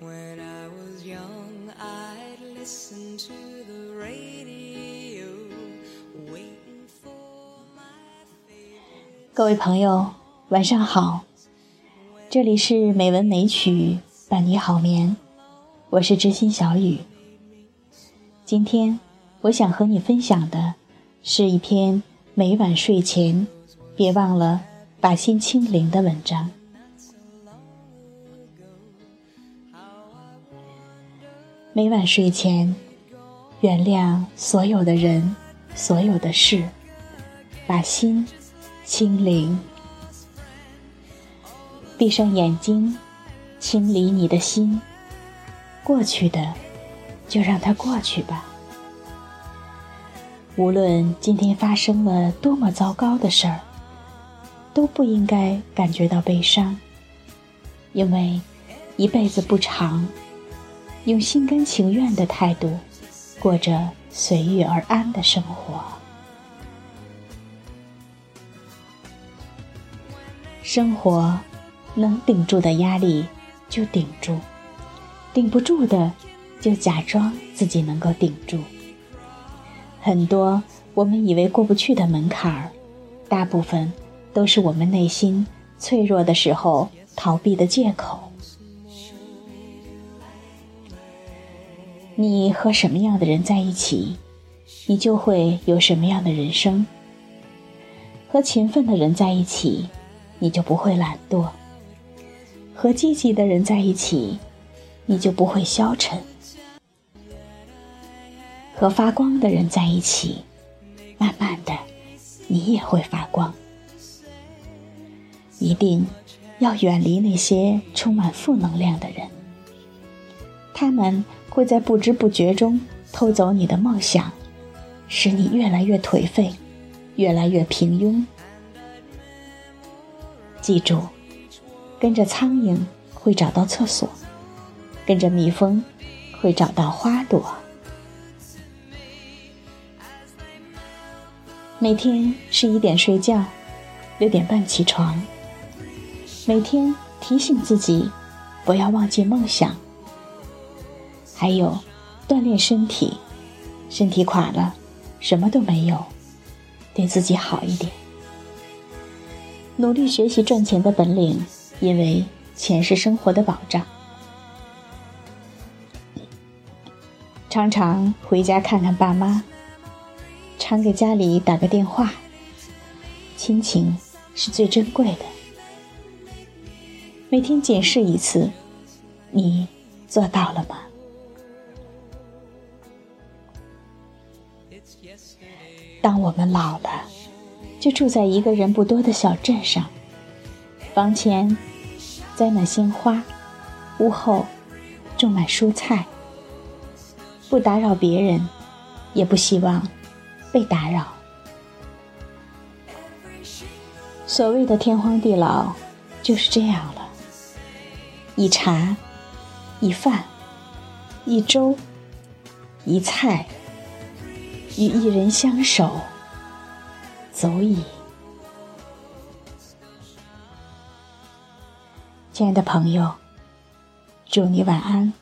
When I was young, I'd listen to the radio, waiting for my favorite. 各位朋友，晚上好，这里是美文美曲伴你好眠，我是知心小雨。今天我想和你分享的是一篇每晚睡前别忘了把心清零的文章。每晚睡前，原谅所有的人，所有的事，把心清零。闭上眼睛，清理你的心。过去的，就让它过去吧。无论今天发生了多么糟糕的事儿，都不应该感觉到悲伤，因为一辈子不长。用心甘情愿的态度，过着随遇而安的生活。生活能顶住的压力就顶住，顶不住的就假装自己能够顶住。很多我们以为过不去的门槛，大部分都是我们内心脆弱的时候逃避的借口。你和什么样的人在一起，你就会有什么样的人生。和勤奋的人在一起，你就不会懒惰；和积极的人在一起，你就不会消沉；和发光的人在一起，慢慢的，你也会发光。一定要远离那些充满负能量的人，他们。会在不知不觉中偷走你的梦想，使你越来越颓废，越来越平庸。记住，跟着苍蝇会找到厕所，跟着蜜蜂会找到花朵。每天十一点睡觉，六点半起床。每天提醒自己，不要忘记梦想。还有，锻炼身体，身体垮了，什么都没有。对自己好一点，努力学习赚钱的本领，因为钱是生活的保障。常常回家看看爸妈，常给家里打个电话，亲情是最珍贵的。每天检视一次，你做到了吗？当我们老了，就住在一个人不多的小镇上，房前栽满鲜花，屋后种满蔬菜，不打扰别人，也不希望被打扰。所谓的天荒地老，就是这样了。一茶，一饭，一粥，一菜。与一人相守，足矣。亲爱的朋友，祝你晚安。